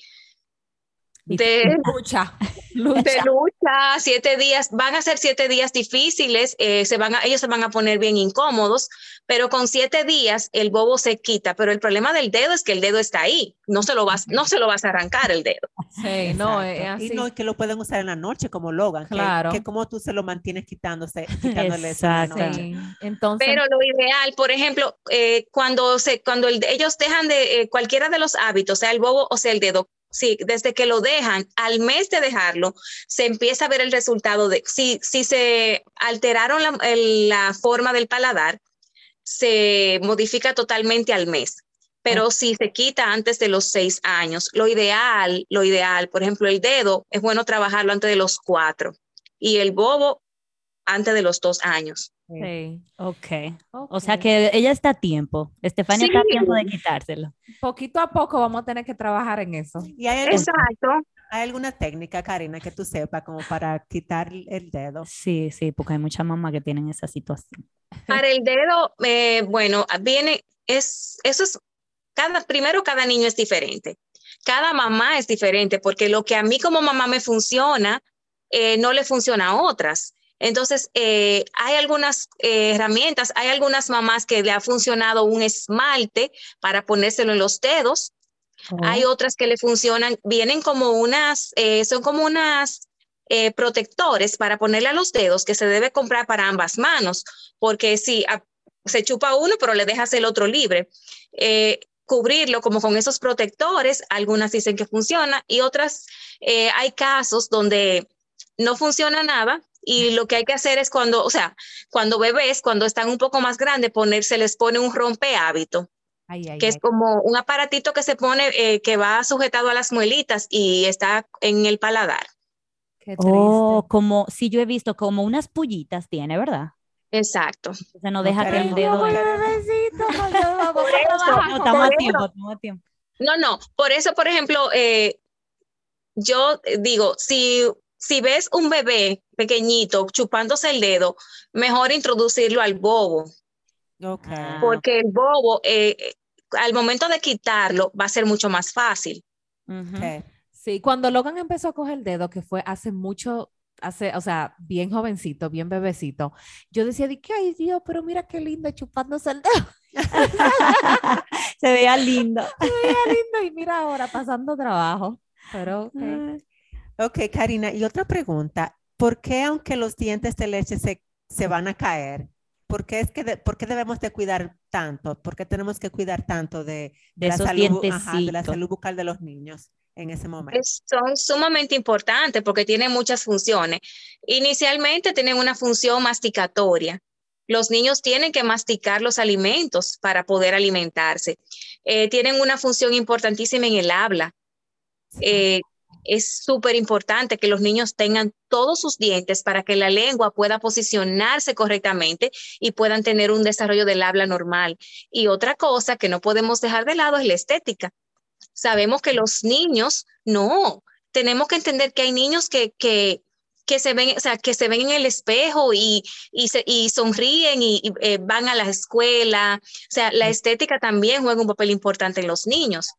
de, Lucha, de lucha. lucha, siete días, van a ser siete días difíciles, eh, se van a, ellos se van a poner bien incómodos, pero con siete días el bobo se quita, pero el problema del dedo es que el dedo está ahí, no se lo vas, no se lo vas a arrancar el dedo. Sí, no, es Exacto. así. Y no, y que lo pueden usar en la noche como Logan. Claro. Que, como tú se lo mantienes quitándose, quitándole eso en la Exacto. noche. Entonces, Pero lo ideal, por ejemplo, eh, cuando se, cuando el- ellos dejan de eh, cualquiera de los hábitos, sea el bobo o sea el dedo, sí, desde que lo dejan, al mes de dejarlo, se empieza a ver el resultado de si, si se alteraron la, la forma del paladar, se modifica totalmente al mes. Pero si se quita antes de los seis años, lo ideal, lo ideal, por ejemplo, el dedo es bueno trabajarlo antes de los cuatro y el bobo antes de los dos años. Sí. Ok. O sea que ella está a tiempo. Estefania está a Sí. tiempo de quitárselo. poquito a poco vamos a tener que trabajar en eso. ¿Y hay, algún- Exacto. hay alguna técnica, Karina, que tú sepas como para quitar el dedo? Sí, sí, porque hay muchas mamás que tienen esa situación. Para el dedo, eh, bueno, viene, es, eso es, cada, primero cada niño es diferente. Cada mamá es diferente porque lo que a mí como mamá me funciona, eh, no le funciona a otras. Entonces, eh, hay algunas eh, herramientas, hay algunas mamás que le ha funcionado un esmalte para ponérselo en los dedos, hay otras que le funcionan, vienen como unas, eh, son como unas protectores para ponerle a los dedos que se debe comprar para ambas manos, porque si se chupa uno, pero le dejas el otro libre. Cubrirlo como con esos protectores, algunas dicen que funciona y otras hay casos donde no funciona nada y lo que hay que hacer es cuando, o sea, cuando bebés, cuando están un poco más grandes, poner, se les pone un rompe hábito Ay, ay, que es ay. como un aparatito que se pone, eh, que va sujetado a las muelitas y está en el paladar. Qué triste. Oh, como, sí, yo he visto como unas pullitas tiene, ¿verdad? Exacto. O sea, no deja que el dedo... Por eso. No, no, por eso, por ejemplo, eh, yo digo, si, si ves un bebé pequeñito chupándose el dedo, mejor introducirlo al bobo, Ok. Ah. porque el bobo, eh, al momento de quitarlo, va a ser mucho más fácil. Sí, cuando Logan empezó a coger el dedo, que fue hace mucho, hace, o sea, bien jovencito, bien bebecito, yo decía, de que, ay Dios, pero mira qué lindo chupándose el dedo, Se veía lindo. qué lindo, y mira ahora pasando trabajo. Pero. Ok, Karina, y otra pregunta. ¿Por qué aunque los dientes de leche se, se van a caer? ¿Por qué, es que de- ¿Por qué debemos de cuidar tanto? ¿Por qué tenemos que cuidar tanto de, De la esos salud, ajá, de la salud bucal de los niños en ese momento? Es- son sumamente importantes porque tienen muchas funciones. Inicialmente tienen una función masticatoria. Los niños tienen que masticar los alimentos para poder alimentarse. Eh, tienen una función importantísima en el habla. Sí. Eh, es súper importante que los niños tengan todos sus dientes para que la lengua pueda posicionarse correctamente y puedan tener un desarrollo del habla normal. Y otra cosa que no podemos dejar de lado es la estética. Sabemos que los niños, no, tenemos que entender que hay niños que, que, que se ven, o sea, que se ven en el espejo y, y, se, y sonríen y, y, eh, van a la escuela. O sea, la estética también juega un papel importante en los niños.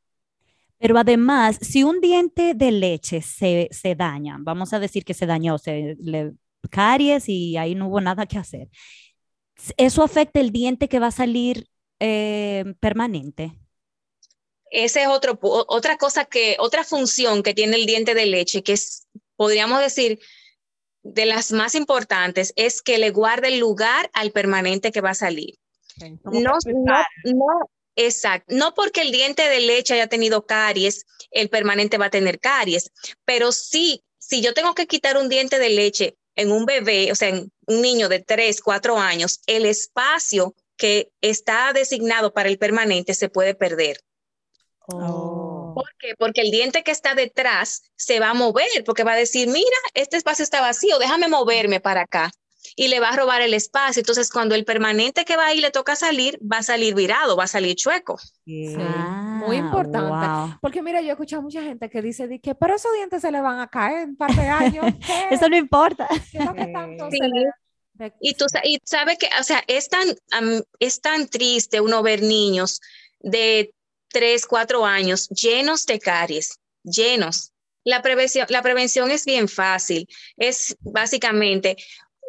Pero además, si un diente de leche se, se daña, vamos a decir que se dañó, se le caries y ahí no hubo nada que hacer, ¿eso afecta el diente que va a salir eh, permanente? Esa es otro, otra cosa que, otra función que tiene el diente de leche, que es, podríamos decir, de las más importantes, es que le guarde el lugar al permanente que va a salir. Okay. ¿Cómo No, no, no, exacto. No porque el diente de leche haya tenido caries, el permanente va a tener caries, pero sí, si yo tengo que quitar un diente de leche en un bebé, o sea, en un niño de 3, 4 años, el espacio que está designado para el permanente se puede perder. Oh. ¿Por qué? Porque el diente que está detrás se va a mover, porque va a decir, mira, este espacio está vacío, déjame moverme para acá. Y le va a robar el espacio. Entonces, cuando el permanente que va ahí le toca salir, va a salir virado, va a salir chueco. Sí, Ah, muy importante. wow. Porque mira, yo he escuchado mucha gente que dice de que, pero esos dientes se le van a caer en un par de años. ¿Qué? Eso no importa. ¿Qué es lo que tanto Sí. se le- de- Y tú sa- y sabe que, o sea, es tan, es tan triste uno ver niños de 3, 4 años llenos de caries, llenos. La prevención, la prevención es bien fácil. Es básicamente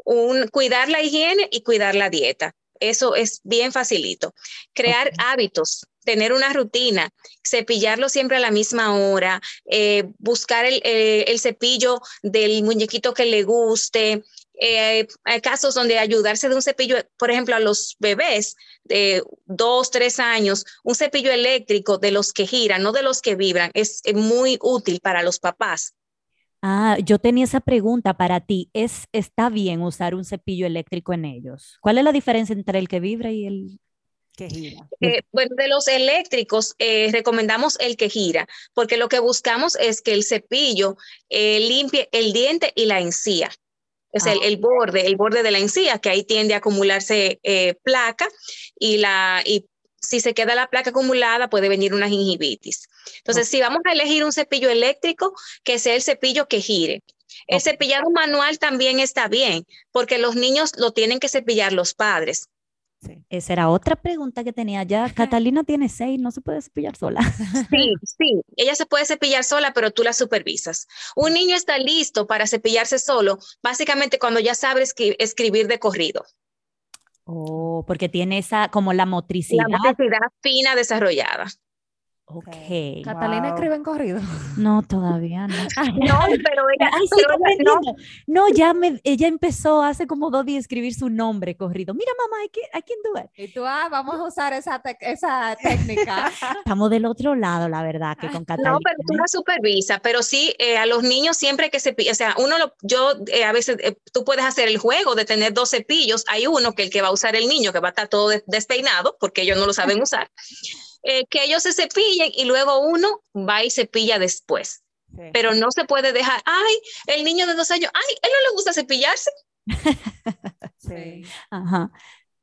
un, cuidar la higiene y cuidar la dieta. Eso es bien facilito. Crear hábitos, tener una rutina, cepillarlo siempre a la misma hora, eh, buscar el, eh, el cepillo del muñequito que le guste, eh, hay casos donde ayudarse de un cepillo, por ejemplo, a los bebés de dos, tres años, un cepillo eléctrico de los que giran, no de los que vibran, es muy útil para los papás. Ah, yo tenía esa pregunta para ti. ¿Es, ¿Está bien usar un cepillo eléctrico en ellos? ¿Cuál es la diferencia entre el que vibra y el... Que gira. Eh, bueno, de los eléctricos eh, recomendamos el que gira, porque lo que buscamos es que el cepillo eh, limpie el diente y la encía. Es el, Ah. el borde, el borde de la encía, que ahí tiende a acumularse eh, placa y, la, y si se queda la placa acumulada puede venir una gingivitis. Entonces, si vamos a elegir un cepillo eléctrico, que sea el cepillo que gire. El cepillado manual también está bien, porque los niños lo tienen que cepillar los padres. Sí. Esa era otra pregunta que tenía ya. Catalina tiene seis, no se puede cepillar sola. Sí, sí, ella se puede cepillar sola, pero tú la supervisas. Un niño está listo para cepillarse solo, básicamente cuando ya sabe escri- escribir de corrido. Oh, porque tiene esa, como la La motricidad. motricidad fina desarrollada. Ok. Catalina Wow. escribe en corrido. No, todavía no. No, pero ella, Ay, sí, pero está ella- no. No, ya me, ella empezó hace como dos días a escribir su nombre corrido. Mira, mamá, I can, I can do it. Y tú, ah, vamos a usar esa, esa técnica. Estamos del otro lado, la verdad, que con Catalina. no, pero tú la supervisas, pero sí eh, a los niños siempre que cepillar, o sea, uno lo, yo eh, a veces, eh, tú puedes hacer el juego de tener dos cepillos, hay uno que el que va a usar el niño, que va a estar todo des- despeinado, porque ellos no lo saben usar, eh, que ellos se cepillen y luego uno va y cepilla después. Sí. pero no se puede dejar, ay, el niño de dos años, ay, él no le gusta cepillarse. Sí. Ajá.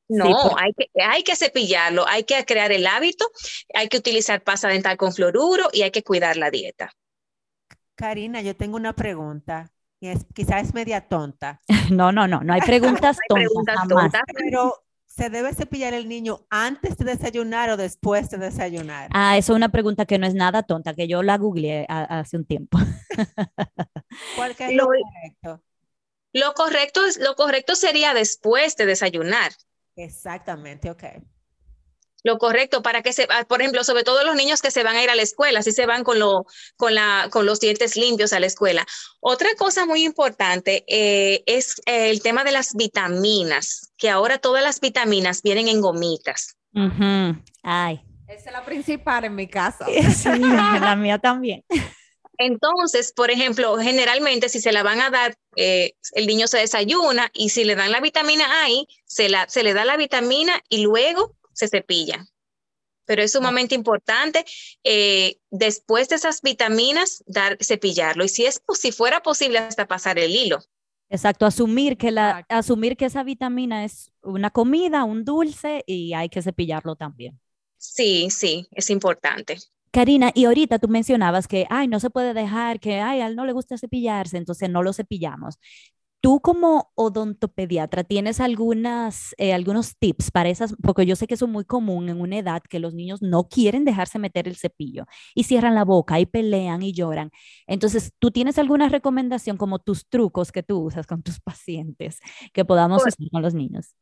No, hay, que, hay que cepillarlo, hay que crear el hábito, hay que utilizar pasta dental con fluoruro y hay que cuidar la dieta. Karina, yo tengo una pregunta. Y es, quizás es media tonta, No, no, no, no hay preguntas Hay tontas preguntas jamás. tontas. pero ¿se debe cepillar el niño antes de desayunar o después de desayunar? Ah, eso es una pregunta que no es nada tonta, que yo la googleé a- hace un tiempo. ¿Cuál que es lo Lo- correcto? Lo correcto, es, lo correcto sería después de desayunar. Exactamente, ok. Lo correcto para que se, ah, por ejemplo, sobre todo los niños que se van a ir a la escuela, si se van con, lo, con, la, con los dientes limpios a la escuela. Otra cosa muy importante eh, es eh, el tema de las vitaminas, que ahora todas las vitaminas vienen en gomitas. Ay, Esa es la principal en mi caso. sí, la mía también. Entonces, por ejemplo, generalmente si se la van a dar, eh, el niño se desayuna y si le dan la vitamina ahí, se, la, se le da la vitamina y luego se cepilla. Pero es sumamente importante eh, después de esas vitaminas dar cepillarlo y si es si fuera posible hasta pasar el hilo. Exacto, asumir que, la, Exacto. asumir que esa vitamina es una comida, un dulce y hay que cepillarlo también. Sí, sí, es importante. Karina, y ahorita tú mencionabas que, ay, no se puede dejar, que, ay, a él no le gusta cepillarse, entonces no lo cepillamos. Tú como odontopediatra, ¿tienes algunas, eh, algunos tips para esas? Porque yo sé que eso es muy común en una edad que los niños no quieren dejarse meter el cepillo y cierran la boca y pelean y lloran. Entonces, ¿tú tienes alguna recomendación como tus trucos que tú usas con tus pacientes que podamos Pues usar con los niños?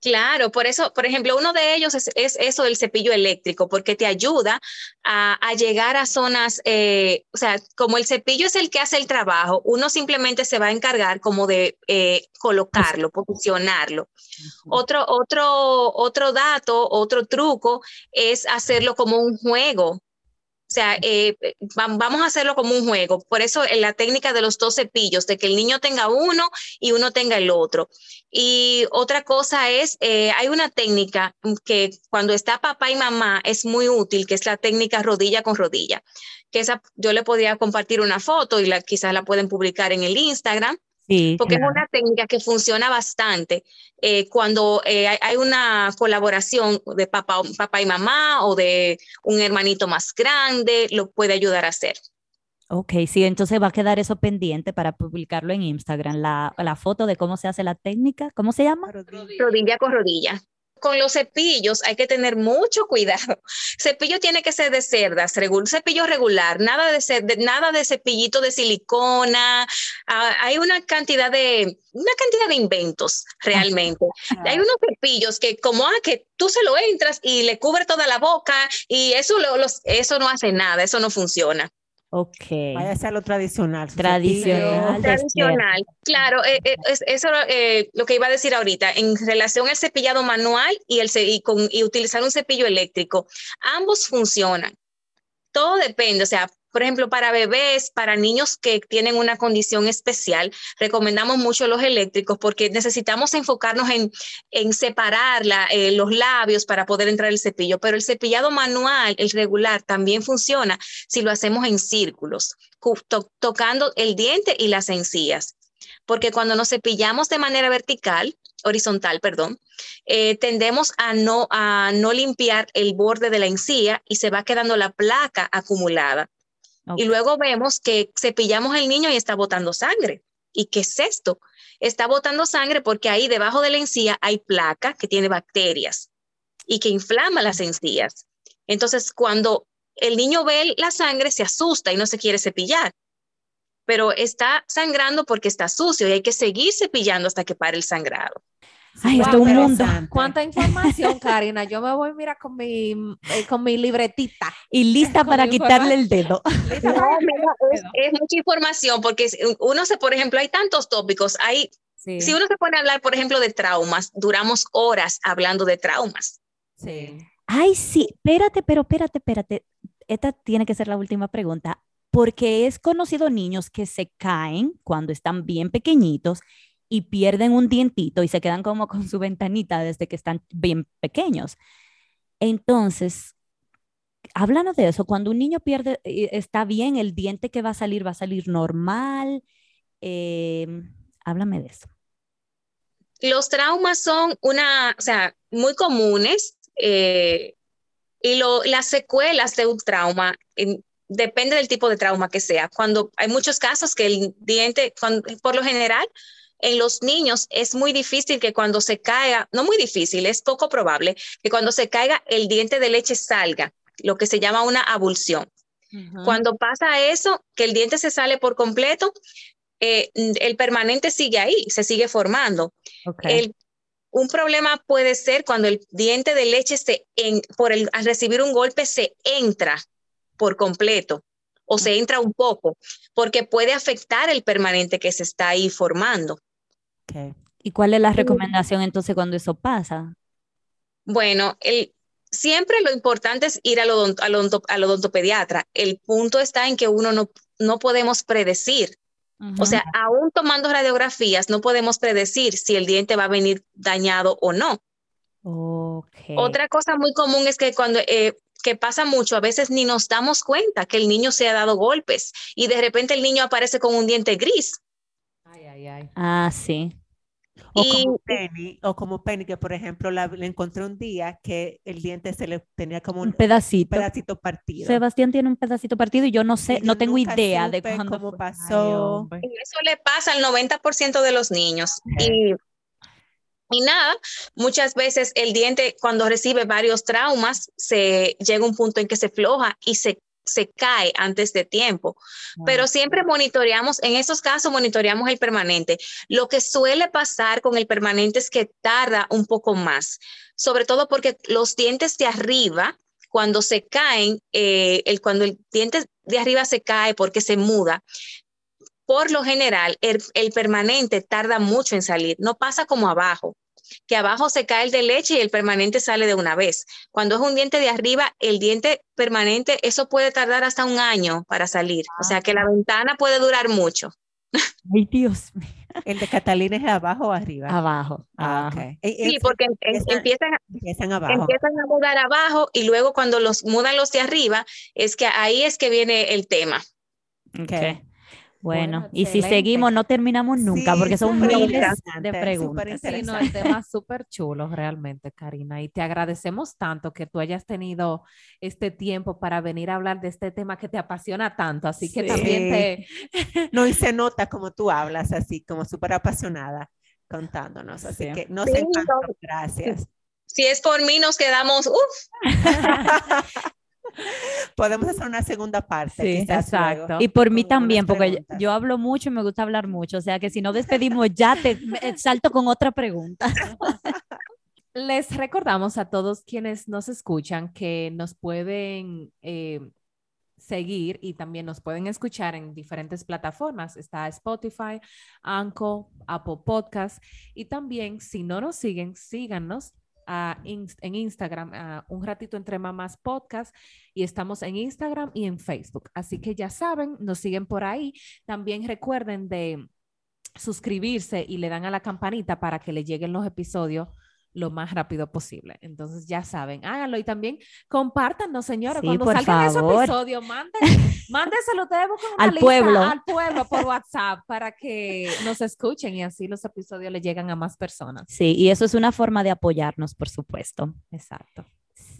Claro, por eso, por ejemplo, uno de ellos es, es eso del cepillo eléctrico, porque te ayuda a, a llegar a zonas, eh, o sea, como el cepillo es el que hace el trabajo, uno simplemente se va a encargar como de eh, colocarlo, posicionarlo. Otro, otro, otro dato, otro truco es hacerlo como un juego. O sea, eh, va- vamos a hacerlo como un juego. Por eso en la técnica de los dos cepillos, de que el niño tenga uno y uno tenga el otro. Y otra cosa es, eh, hay una técnica que cuando está papá y mamá es muy útil, que es la técnica rodilla con rodilla. Que esa yo le podría compartir una foto y quizás la pueden publicar en el Instagram Sí, porque claro. es una técnica que funciona bastante eh, cuando eh, hay, hay una colaboración de papá, papá y mamá o de un hermanito más grande, lo puede ayudar a hacer. Ok, sí, entonces va a quedar eso pendiente para publicarlo en Instagram, la, la foto de cómo se hace la técnica. ¿Cómo se llama? Rodilla con rodilla. Con los cepillos hay que tener mucho cuidado. Cepillo tiene que ser de cerdas, regu- cepillo regular, nada de, nada de cepillito de silicona. Ah, hay una cantidad de una cantidad de inventos realmente. Hay unos cepillos que como ah, que tú se lo entras y le cubre toda la boca y eso lo- los, eso no hace nada, eso no funciona. Ok. Vaya a ser lo tradicional. Tradicional. Tradicional, claro, eh, eh, es, eso eh, lo que iba a decir ahorita, en relación al cepillado manual y, el, ce- y, con, y utilizar un cepillo eléctrico, ambos funcionan. Todo depende, o sea, por ejemplo, para bebés, para niños que tienen una condición especial, recomendamos mucho los eléctricos porque necesitamos enfocarnos en, en separar la- eh, los labios para poder entrar el cepillo, pero el cepillado manual, el regular, también funciona si lo hacemos en círculos, cu- to- tocando el diente y las encías. Porque cuando nos cepillamos de manera vertical, horizontal, perdón, eh, tendemos a no, a no limpiar el borde de la encía y se va quedando la placa acumulada. Y luego vemos que cepillamos el niño y está botando sangre. ¿Y qué es esto? Está botando sangre porque ahí debajo de la encía hay placa que tiene bacterias y que inflama las encías. Entonces, cuando el niño ve la sangre, se asusta y no se quiere cepillar. Pero está sangrando porque está sucio y hay que seguir cepillando hasta que pare el sangrado. Ay, Wow, esto es un mundo. Cuánta información, Karina. Yo me voy, mira, con mi, eh, con mi libretita. Y lista para quitarle el dedo. No, es, es mucha información porque uno se, por ejemplo, hay tantos tópicos. Hay, Sí. Si uno se pone a hablar, por ejemplo, de traumas, duramos horas hablando de traumas. Sí. Ay, sí, espérate, pero espérate, espérate. Esta tiene que ser la última pregunta, porque es conocido niños que se caen cuando están bien pequeñitos y pierden un dientito y se quedan como con su ventanita desde que están bien pequeños. Entonces, háblanos de eso. Cuando un niño pierde, eh, está bien, el diente que va a salir va a salir normal. Em, háblame de eso. Los traumas son una, o sea, muy comunes eh, y lo, las secuelas de un trauma en- depende del tipo de trauma que sea. Cuando hay muchos casos que el diente, por lo general, en los niños es muy difícil que cuando se caiga, no muy difícil, es poco probable que cuando se caiga el diente de leche salga, lo que se llama una abulsión. Cuando pasa eso, que el diente se sale por completo, eh, el permanente sigue ahí, se sigue formando. El- un problema puede ser cuando el diente de leche se en- por el, al recibir un golpe se entra por completo o se entra un poco, porque puede afectar el permanente que se está ahí formando. ¿Y cuál es la recomendación entonces cuando eso pasa? Bueno, el, siempre lo importante es ir al, odont- al odonto- al odontopediatra. El punto está en que uno no, no podemos predecir. O sea, aún tomando radiografías, no podemos predecir si el diente va a venir dañado o no. Otra cosa muy común es que cuando eh, que pasa mucho, a veces ni nos damos cuenta que el niño se ha dado golpes y de repente el niño aparece con un diente gris. Ay, ay, ay. Ah, sí. O Y- como Penny, o como Penny, que por ejemplo la, le encontré un día que el diente se le tenía como Un un, pedacito. pedacito partido. Sebastián tiene un pedacito partido y yo no sé, yo no tengo idea de cuándo cómo fue. Pasó. eso le pasa al 90% de los niños. Y, y nada, muchas veces el diente cuando recibe varios traumas, se llega a un punto en que se floja y se, se cae antes de tiempo. Pero siempre monitoreamos, en esos casos monitoreamos el permanente. Lo que suele pasar con el permanente es que tarda un poco más, sobre todo porque los dientes de arriba, cuando se caen, eh, el, cuando el diente de arriba se cae porque se muda, por lo general, el, el permanente tarda mucho en salir, no pasa como abajo, que abajo se cae el de leche y el permanente sale de una vez. Cuando es un diente de arriba, el diente permanente, eso puede tardar hasta un año para salir. O sea que la ventana puede durar mucho. Ay, Dios mío. ¿El de Catalina es abajo o arriba? Abajo. Ah, abajo. ok. E- Sí, porque em- em- empiezan- empiezan, empiezan abajo. empiezan a mudar abajo y luego cuando los mudan los de arriba, es que ahí es que viene el tema. Ok. Bueno, Bueno, y si seguimos no terminamos nunca Sí, porque son miles de preguntas. Sí, no, el tema es súper chulo realmente, Karina, y te agradecemos tanto que tú hayas tenido este tiempo para venir a hablar de este tema que te apasiona tanto, así que Sí. también te... No, y se nota como tú hablas así, como súper apasionada contándonos. Así Sí. que nos Sí, encantó. no. Gracias. Si es por mí, nos quedamos, uff, Podemos hacer una segunda parte. Sí, quizás luego, exacto. Y por mí también, porque yo, hablo mucho y me gusta hablar mucho, o sea que si no despedimos ya te salto con otra pregunta. Les recordamos a todos quienes nos escuchan que nos pueden eh, seguir y también nos pueden escuchar en diferentes plataformas. Está Spotify, Anchor, Apple Podcast y también si no nos siguen, síganos en Instagram, a un ratito entre mamás podcast y estamos en Instagram y en Facebook. Así que ya saben, nos siguen por ahí. También recuerden de suscribirse y le dan a la campanita para que le lleguen los episodios lo más rápido posible. Entonces ya saben, háganlo y también compártanos, señores, Sí, cuando por salgan manden, mándenselo ustedes Al lista pueblo. al pueblo por WhatsApp para que nos escuchen y así los episodios le llegan a más personas. Sí, y eso es una forma de apoyarnos, por supuesto. Exacto.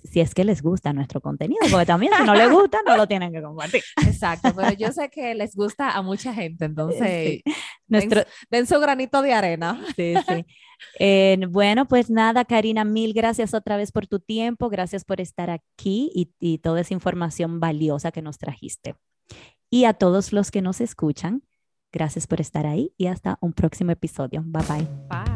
Si es que les gusta nuestro contenido, porque también si no les gusta, no lo tienen que compartir. Exacto, pero yo sé que les gusta a mucha gente, entonces Sí. Nuestro, den su granito de arena. Sí, sí. Eh, bueno, pues nada, Karina, mil gracias otra vez por tu tiempo, gracias por estar aquí y, y toda esa información valiosa que nos trajiste. Y a todos los que nos escuchan, gracias por estar ahí y hasta un próximo episodio. Bye bye. Bye.